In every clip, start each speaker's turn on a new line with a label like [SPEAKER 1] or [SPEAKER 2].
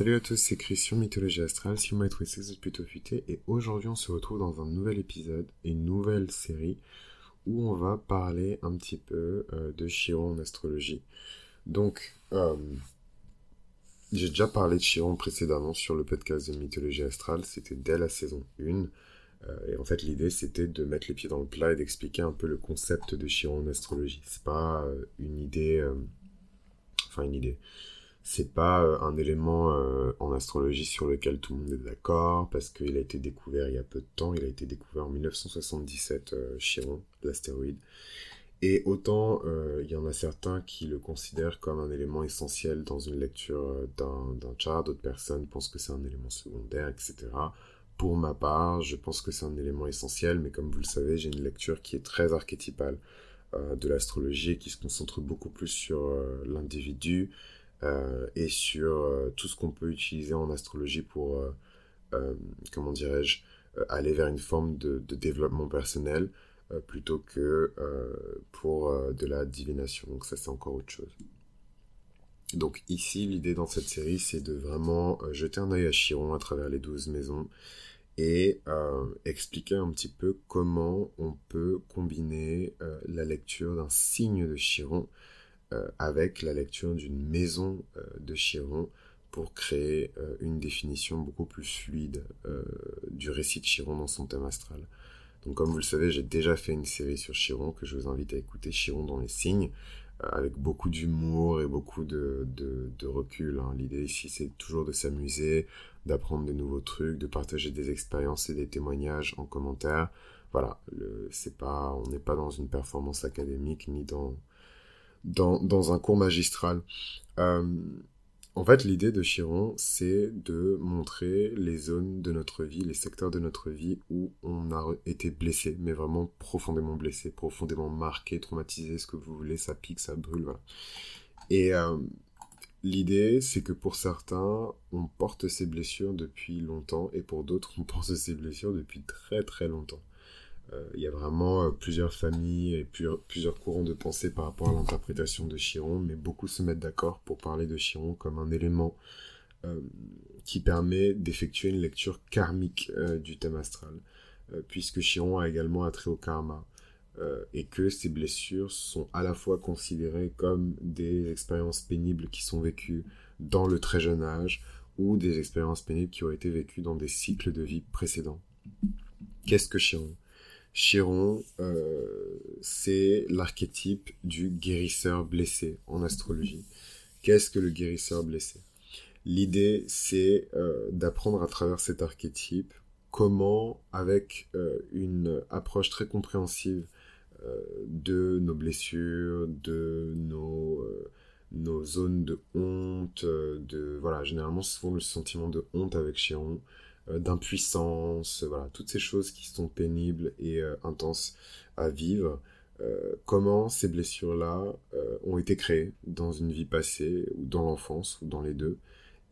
[SPEAKER 1] Salut à tous, c'est Christian, Mythologie Astrale, si vous m'avez trouvé c'est plutôt futé, et aujourd'hui on se retrouve dans un nouvel épisode, une nouvelle série, où on va parler un petit peu euh, de Chiron en astrologie. Donc, euh, j'ai déjà parlé de Chiron précédemment sur le podcast de Mythologie Astrale, c'était dès la saison 1, euh, et en fait l'idée c'était de mettre les pieds dans le plat et d'expliquer un peu le concept de Chiron en astrologie. C'est pas une idée... enfin une idée c'est pas euh, un élément euh, en astrologie sur lequel tout le monde est d'accord, parce qu'il a été découvert il y a peu de temps, il a été découvert en 1977, euh, Chiron, l'astéroïde. Et autant il y en a certains qui le considèrent comme un élément essentiel dans une lecture d'un chart, d'autres personnes pensent que c'est un élément secondaire, etc. Pour ma part, je pense que c'est un élément essentiel, mais comme vous le savez, j'ai une lecture qui est très archétypale de l'astrologie et qui se concentre beaucoup plus sur l'individu, euh, et sur euh, tout ce qu'on peut utiliser en astrologie pour, euh, comment dirais-je, aller vers une forme de, développement personnel plutôt que pour de la divination. Donc ça c'est encore autre chose. Donc ici, l'idée dans cette série, c'est de vraiment jeter un œil à Chiron à travers les douze maisons et expliquer un petit peu comment on peut combiner la lecture d'un signe de Chiron euh, avec la lecture d'une maison euh, de Chiron pour créer euh, une définition beaucoup plus fluide du récit de Chiron dans son thème astral. Donc comme vous le savez, j'ai déjà fait une série sur Chiron que je vous invite à écouter, Chiron dans les signes, avec beaucoup d'humour et beaucoup de, de, recul. Hein. L'idée ici, c'est toujours de s'amuser, d'apprendre des nouveaux trucs, de partager des expériences et des témoignages en commentaire. Voilà, c'est pas, on n'est pas dans une performance académique ni dans dans, un cours magistral. Euh, en fait, l'idée de Chiron, c'est de montrer les zones de notre vie, les secteurs de notre vie où on a été blessé, mais vraiment profondément blessé, profondément marqué, traumatisé, ce que vous voulez, ça pique, ça brûle, voilà. Et euh, l'idée, c'est que pour certains, on porte ces blessures depuis longtemps, et pour d'autres, on porte ces blessures depuis très très longtemps. Euh, il y a vraiment euh, plusieurs familles et plusieurs, courants de pensée par rapport à l'interprétation de Chiron, mais beaucoup se mettent d'accord pour parler de Chiron comme un élément euh, qui permet d'effectuer une lecture karmique du thème astral, puisque Chiron a également attrait au karma. et que ces blessures sont à la fois considérées comme des expériences pénibles qui sont vécues dans le très jeune âge ou des expériences pénibles qui ont été vécues dans des cycles de vie précédents. Qu'est-ce que Chiron? Chiron, euh, c'est l'archétype du guérisseur blessé en astrologie. Qu'est-ce que le guérisseur blessé? L'idée, c'est euh, d'apprendre à travers cet archétype comment, avec euh, une approche très compréhensive de nos blessures, de nos, zones de honte, de voilà, généralement, souvent le sentiment de honte avec Chiron, d'impuissance, voilà, toutes ces choses qui sont pénibles et euh, intenses à vivre. Euh, comment ces blessures-là ont été créées dans une vie passée ou dans l'enfance ou dans les deux?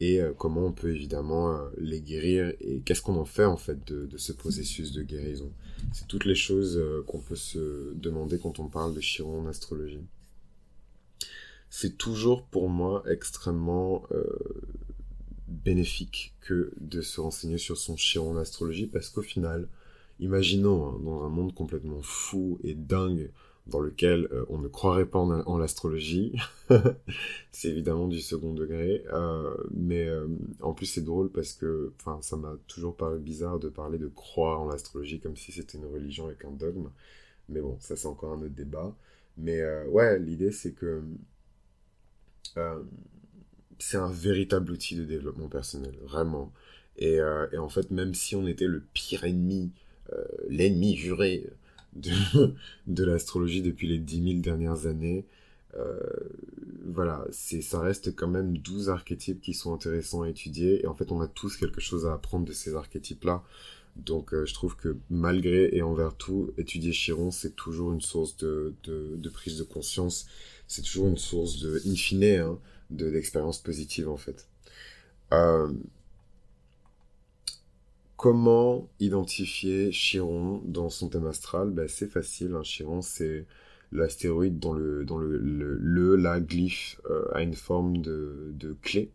[SPEAKER 1] Et comment on peut évidemment les guérir et qu'est-ce qu'on en fait en fait de ce processus de guérison? C'est toutes les choses qu'on peut se demander quand on parle de Chiron en astrologie. C'est toujours pour moi extrêmement bénéfique que de se renseigner sur son chiron en astrologie parce qu'au final, imaginons hein, dans un monde complètement fou et dingue dans lequel euh, on ne croirait pas en, l'astrologie, c'est évidemment du second degré, euh, mais euh, en plus c'est drôle parce que ça m'a toujours paru bizarre de parler de croire en l'astrologie comme si c'était une religion avec un dogme, mais bon ça c'est encore un autre débat, mais ouais l'idée c'est que c'est un véritable outil de développement personnel, vraiment. Et, euh, et, en fait, même si on était le pire ennemi, euh, l'ennemi juré de, de l'astrologie depuis les 10 000 dernières années, euh, voilà, c'est, ça reste quand même 12 archétypes qui sont intéressants à étudier. Et en fait, on a tous quelque chose à apprendre de ces archétypes-là. Donc, je trouve que malgré et envers tout, étudier Chiron, c'est toujours une source de, de, de, prise de conscience. C'est toujours une source de, in fine, hein, de d'expériences positives en fait. Euh, comment identifier Chiron dans son thème astral? Ben, C'est facile, hein. Chiron c'est l'astéroïde dont le, dans le, le, la glyphe euh, a une forme de, de clé.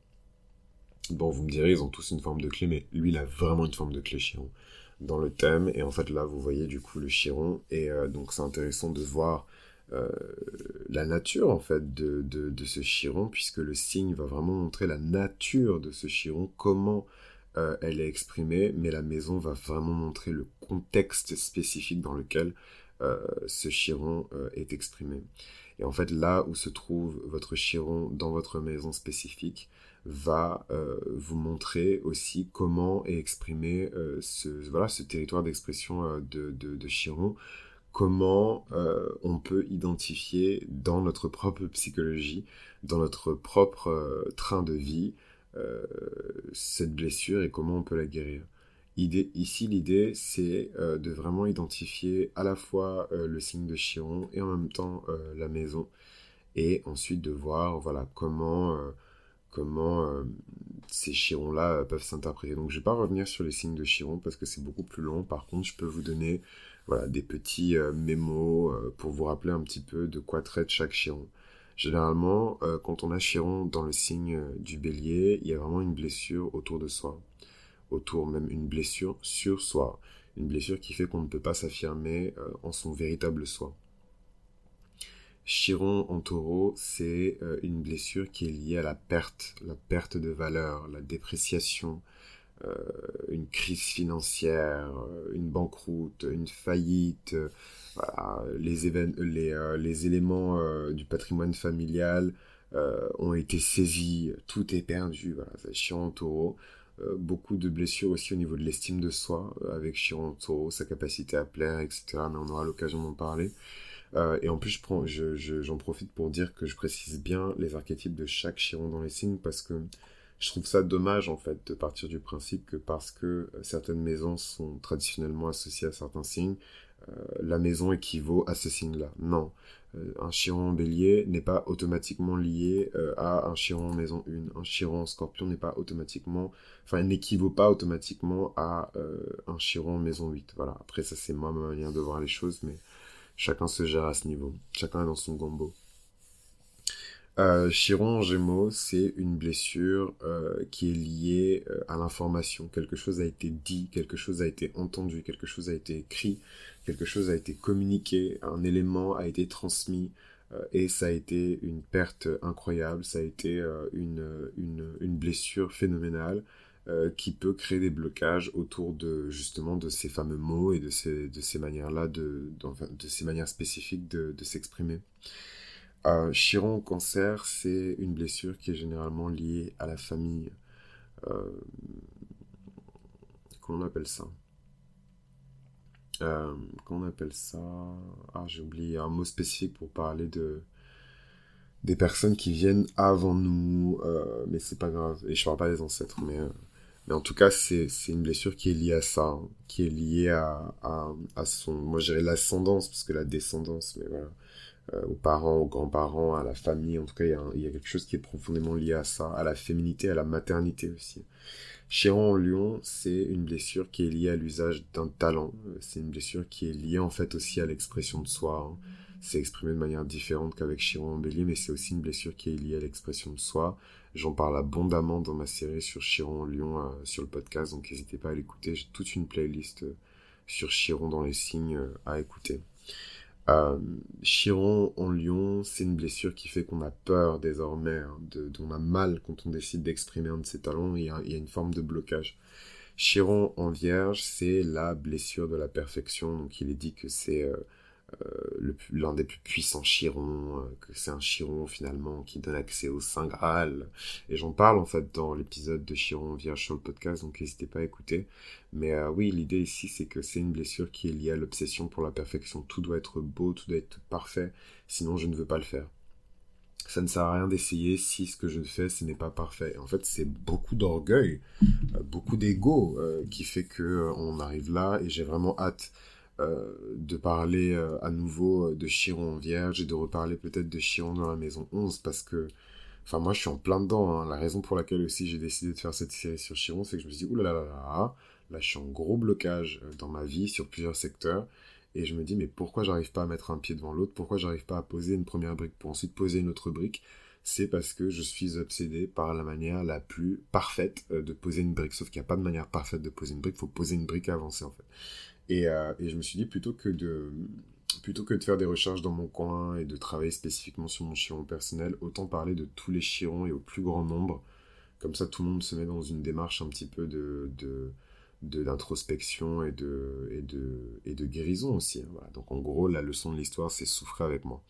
[SPEAKER 1] Bon, vous me direz, ils ont tous une forme de clé, mais lui, il a vraiment une forme de clé chiron dans le thème. Et en fait, là, vous voyez du coup le chiron. Et euh, donc, c'est intéressant de voir euh, la nature, en fait, de, ce chiron, puisque le signe va vraiment montrer la nature de ce chiron, comment euh, elle est exprimée, mais la maison va vraiment montrer le contexte spécifique dans lequel ce chiron est exprimé. Et en fait, là où se trouve votre chiron dans votre maison spécifique, va euh, vous montrer aussi comment est exprimé euh, ce, territoire d'expression euh, de, de, de, Chiron, comment on peut identifier dans notre propre psychologie, dans notre propre train de vie, cette blessure et comment on peut la guérir. Ici, l'idée, c'est de vraiment identifier à la fois le signe de Chiron et en même temps la maison, et ensuite de voir voilà comment comment euh, ces chirons-là euh, peuvent s'interpréter. Donc je ne vais pas revenir sur les signes de chiron parce que c'est beaucoup plus long. Par contre, je peux vous donner voilà, des petits euh, mémos pour vous rappeler un petit peu de quoi traite chaque chiron. Généralement, quand on a chiron dans le signe du bélier, il y a vraiment une blessure autour de soi. Autour même une blessure sur soi. Une blessure qui fait qu'on ne peut pas s'affirmer en son véritable soi. Chiron en taureau, c'est euh, une blessure qui est liée à la perte, la perte de valeur, la dépréciation, euh, une crise financière, euh, une banqueroute, une faillite, les, les, éléments du patrimoine familial ont été saisis, tout est perdu, Chiron taureau. beaucoup de blessures aussi au niveau de l'estime de soi avec Chiron taureau, sa capacité à plaire, etc. Mais on aura l'occasion d'en parler. Euh, et en plus, j'en je profite pour dire que je précise bien les archétypes de chaque chiron dans les signes parce que je trouve ça dommage en fait de partir du principe que parce que euh, certaines maisons sont traditionnellement associées à certains signes, euh, la maison équivaut à ce signe-là. Non. un chiron bélier n'est pas automatiquement lié à un chiron maison 1. Un chiron scorpion n'est pas automatiquement, enfin, n'équivaut pas automatiquement à un chiron maison 8. Voilà. Après, ça, c'est moi ma manière de voir les choses, mais Chacun se gère à ce niveau. Chacun est dans son gombo. Euh, Chiron en Gémeaux, c'est une blessure euh, qui est liée euh, à l'information. Quelque chose a été dit, quelque chose a été entendu, quelque chose a été écrit, quelque chose a été communiqué, un élément a été transmis et ça a été une perte incroyable, ça a été une, blessure phénoménale qui peut créer des blocages autour de justement de ces fameux mots et de ces, manières-là, de, ces manières spécifiques de s'exprimer. Euh, Chiron au cancer, c'est une blessure qui est généralement liée à la famille. Euh, comment on appelle ça? Euh, Comment on appelle ça? Ah, j'ai oublié un mot spécifique pour parler de des personnes qui viennent avant nous, euh, mais c'est pas grave. Et je parle pas des ancêtres, mais mais en tout cas, c'est une blessure qui est liée à ça, hein, qui est liée à, à, à son, moi je dirais l'ascendance, parce que la descendance, mais voilà, euh, aux parents, aux grands-parents, à la famille, en tout cas, il y, a quelque chose qui est profondément lié à ça, à la féminité, à la maternité aussi. Chiron en lion, c'est une blessure qui est liée à l'usage d'un talent, c'est une blessure qui est liée en fait aussi à l'expression de soi. Hein. C'est exprimé de manière différente qu'avec Chiron en bélier, mais c'est aussi une blessure qui est liée à l'expression de soi, J'en parle abondamment dans ma série sur Chiron en Lyon euh, sur le podcast, donc n'hésitez pas à l'écouter. J'ai toute une playlist euh, sur Chiron dans les signes euh, à écouter. Chiron en Lion, c'est une blessure qui fait qu'on a peur désormais, hein, de, on a mal quand on décide d'exprimer un de ses talents, il y, a, il y a une forme de blocage. Chiron en Vierge, c'est la blessure de la perfection, donc il est dit que c'est euh, l'un des plus puissants chirons, euh, que c'est un chiron finalement qui donne accès au Saint Graal. Et j'en parle en fait dans l'épisode de Chiron via sur podcast, donc n'hésitez pas à écouter. Mais euh, oui, l'idée ici c'est que c'est une blessure qui est liée à l'obsession pour la perfection. Tout doit être beau, tout doit être parfait, sinon je ne veux pas le faire. Ça ne sert à rien d'essayer si ce que je fais ce n'est pas parfait. En fait, c'est beaucoup d'orgueil, beaucoup d'ego qui fait que on arrive là et j'ai vraiment hâte euh, de parler euh, à nouveau euh, de Chiron en Vierge et de reparler peut-être de Chiron dans la maison 11 parce que, enfin, moi je suis en plein dedans. Hein. La raison pour laquelle aussi j'ai décidé de faire cette série sur Chiron, c'est que je me dit, oulala, là, là, je suis en gros blocage dans ma vie sur plusieurs secteurs. Et je me dis, mais pourquoi j'arrive pas à mettre un pied devant l'autre? Pourquoi j'arrive pas à poser une première brique pour ensuite poser une autre brique? C'est parce que je suis obsédé par la manière la plus parfaite de poser une brique. Sauf qu'il n'y a pas de manière parfaite de poser une brique, il faut poser une brique et avancer en fait. Et, euh, et, je me suis dit, plutôt que, de, plutôt que de faire des recherches dans mon coin et de travailler spécifiquement sur mon chiron personnel, autant parler de tous les chirons et au plus grand nombre. Comme ça, tout le monde se met dans une démarche un petit peu de, de d'introspection et de, et, de, et de guérison aussi. Hein, voilà. Donc en gros, la leçon de l'histoire, c'est souffrir avec moi.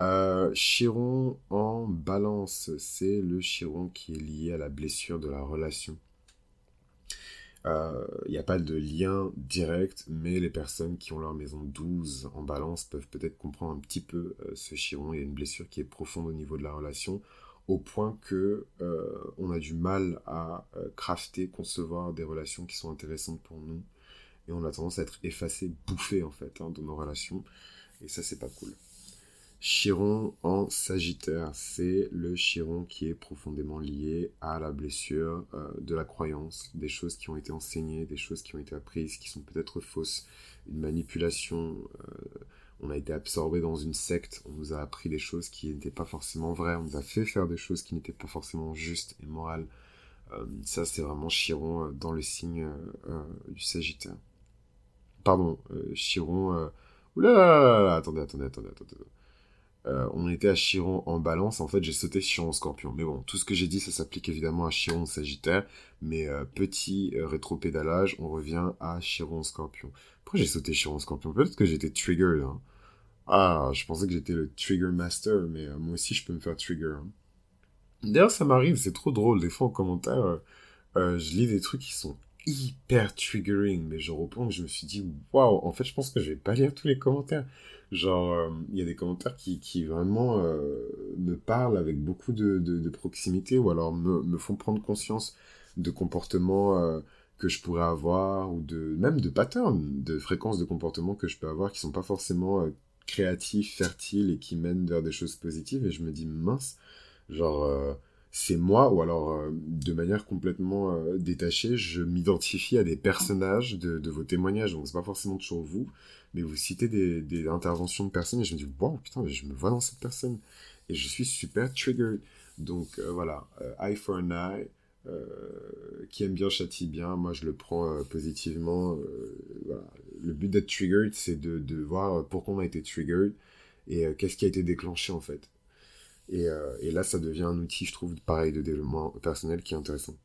[SPEAKER 1] Euh, chiron en balance, c'est le chiron qui est lié à la blessure de la relation. Il euh, n'y a pas de lien direct, mais les personnes qui ont leur maison 12 en balance peuvent peut-être comprendre un petit peu euh, ce chiron. Il y a une blessure qui est profonde au niveau de la relation au point que euh, on a du mal à crafter, concevoir des relations qui sont intéressantes pour nous, et on a tendance à être effacé, bouffé en fait hein, dans nos relations, et ça c'est pas cool. Chiron en Sagittaire, c'est le Chiron qui est profondément lié à la blessure euh, de la croyance, des choses qui ont été enseignées, des choses qui ont été apprises, qui sont peut-être fausses, une manipulation, on a été absorbé dans une secte, on nous a appris des choses qui n'étaient pas forcément vraies, on nous a fait faire des choses qui n'étaient pas forcément justes et morales. Euh, ça, c'est vraiment Chiron euh, dans le signe euh, du Sagittaire. Pardon, Chiron... Oula, attendez, attendez, attendez, attendez. On était à Chiron en balance, en fait j'ai sauté Chiron en scorpion. Mais bon, tout ce que j'ai dit, ça s'applique évidemment à Chiron en sagittaire. Mais petit rétro-pédalage, on revient à Chiron scorpion. Pourquoi j'ai sauté Chiron en scorpion? Peut-être que j'étais triggered. Hein. Ah, je pensais que j'étais le trigger master, mais euh, moi aussi je peux me faire trigger. Hein. D'ailleurs, ça m'arrive, c'est trop drôle. Des fois en commentaire, euh, euh, je lis des trucs qui sont hyper triggering, mais je reprends je me suis dit, waouh, en fait, je pense que je vais pas lire tous les commentaires. Genre, il y a des commentaires qui, qui vraiment me parlent avec beaucoup de, de, proximité ou alors me, me, font prendre conscience de comportements que je pourrais avoir ou de même de patterns, de fréquences de comportement que je peux avoir qui sont pas forcément créatif, fertile et qui mène vers des choses positives. Et je me dis, mince, genre, euh, c'est moi, ou alors euh, de manière complètement euh, détachée, je m'identifie à des personnages de, vos témoignages. Donc, c'est pas forcément toujours vous, mais vous citez des, interventions de personnes et je me dis, wow, putain, je me vois dans cette personne. Et je suis super triggered. Donc, voilà, eye for an eye. qui aime bien châtie bien. Moi, je le prends positivement. voilà le but d'être triggered, c'est de, voir pourquoi on a été triggered et euh, qu'est-ce qui a été déclenché en fait. Euh, et, là, ça devient un outil, je trouve, pareil, de développement personnel qui est intéressant.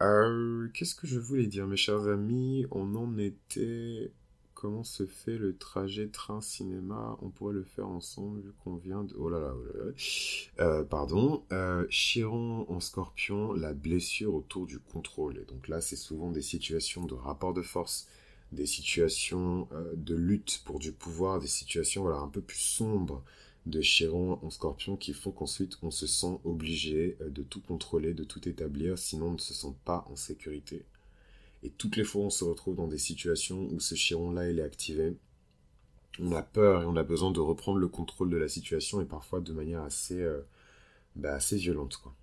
[SPEAKER 1] Euh, qu'est-ce que je voulais dire, mes chers amis? On en était comment se fait le trajet train-cinéma? On pourrait le faire ensemble vu qu'on vient de... Oh là là, oh là, là. Euh, pardon. Chiron en scorpion, la blessure autour du contrôle. Et donc là, c'est souvent des situations de rapport de force, des situations de lutte pour du pouvoir, des situations voilà, un peu plus sombres de Chiron en scorpion qui font qu'ensuite on se sent obligé de tout contrôler, de tout établir, sinon on ne se sent pas en sécurité. Et toutes les fois, on se retrouve dans des situations où ce chiron-là, il est activé. On a peur et on a besoin de reprendre le contrôle de la situation et parfois de manière assez, euh, bah, assez violente. Quoi.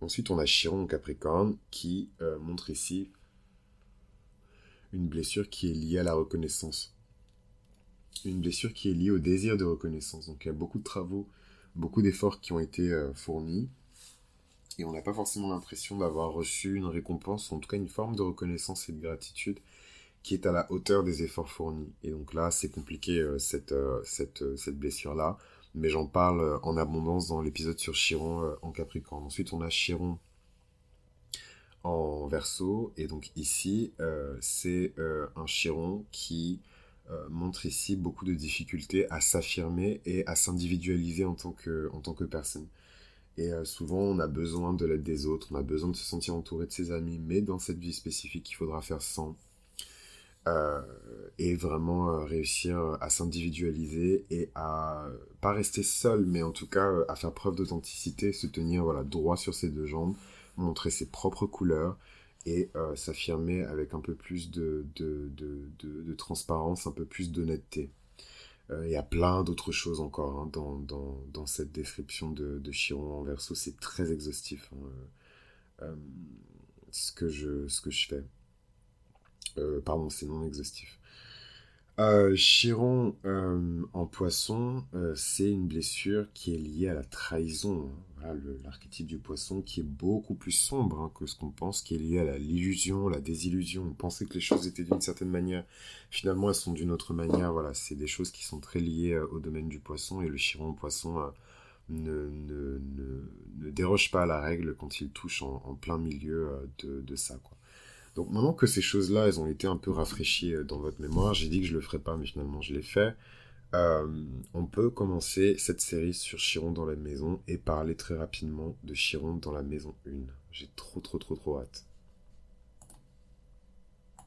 [SPEAKER 1] Ensuite, on a Chiron en Capricorne qui euh, montre ici une blessure qui est liée à la reconnaissance. Une blessure qui est liée au désir de reconnaissance. Donc il y a beaucoup de travaux beaucoup d'efforts qui ont été euh, fournis et on n'a pas forcément l'impression d'avoir reçu une récompense, en tout cas une forme de reconnaissance et de gratitude qui est à la hauteur des efforts fournis. Et donc là, c'est compliqué euh, cette, euh, cette blessure-là, mais j'en parle en abondance dans l'épisode sur Chiron en Capricorne. Ensuite, on a Chiron en verso, et donc ici, c'est un Chiron qui euh, montre ici beaucoup de difficultés à s'affirmer et à s'individualiser en, tant que, en tant que personne. Et euh, souvent, on a besoin de l'aide des autres, on a besoin de se sentir entouré de ses amis, mais dans cette vie spécifique, il faudra faire sans. Euh, et vraiment réussir à s'individualiser et à pas rester seul, mais en tout cas à faire preuve d'authenticité, se tenir voilà droit sur ses deux jambes, montrer ses propres couleurs et euh, s'affirmer avec un peu plus de, transparence, un peu plus d'honnêteté. Euh, il y a plein d'autres choses encore hein, dans, cette description de, de Chiron en verso, c'est très exhaustif hein, euh, ce, que je, ce que je fais. pardon, c'est non exhaustif. Euh, Chiron euh, en poisson, euh, c'est une blessure qui est liée à la trahison. Hein. L'archétype du poisson qui est beaucoup plus sombre hein, que ce qu'on pense, qui est lié à l'illusion, la, désillusion. On pensait que les choses étaient d'une certaine manière, finalement elles sont d'une autre manière. Voilà, c'est des choses qui sont très liées au domaine du poisson et le Chiron en poisson ne, ne, ne, déroge pas à la règle quand il touche en, plein milieu de, de ça. Donc maintenant que ces choses-là, elles ont été un peu rafraîchies euh, dans votre mémoire, j'ai dit que je le ferais pas, mais finalement je l'ai fait. Euh, on peut commencer cette série sur Chiron dans la maison et parler très rapidement de Chiron dans la maison 1. J'ai trop trop trop trop hâte.